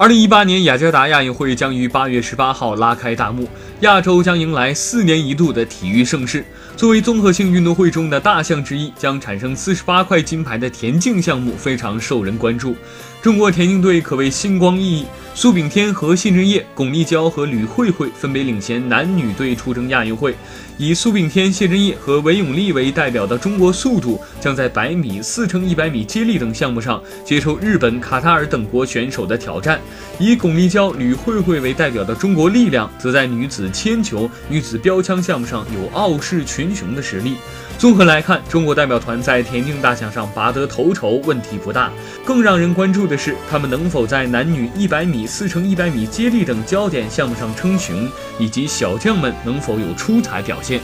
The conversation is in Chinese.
二零一八年雅加达亚运会将于八月十八号拉开大幕，亚洲将迎来四年一度的体育盛事。作为综合性运动会中的大项之一，将产生四十八块金牌的田径项目非常受人关注。中国田径队可谓星光熠熠，苏炳添和谢震业、巩立姣和吕慧慧分别领衔男女队出征亚运会。以苏炳添、谢震业和韦永丽为代表的中国速度将在百米、四乘一百米接力等项目上接受日本、卡塔尔等国选手的挑战；以巩立姣、吕慧慧为代表的中国力量则在女子铅球、女子标枪项目上有傲视群雄的实力。综合来看，中国代表团在田径大项上拔得头筹问题不大，更让人关注的是他们能否在男女一百米、四乘一百米接力等焦点项目上称雄，以及小将们能否有出彩表现。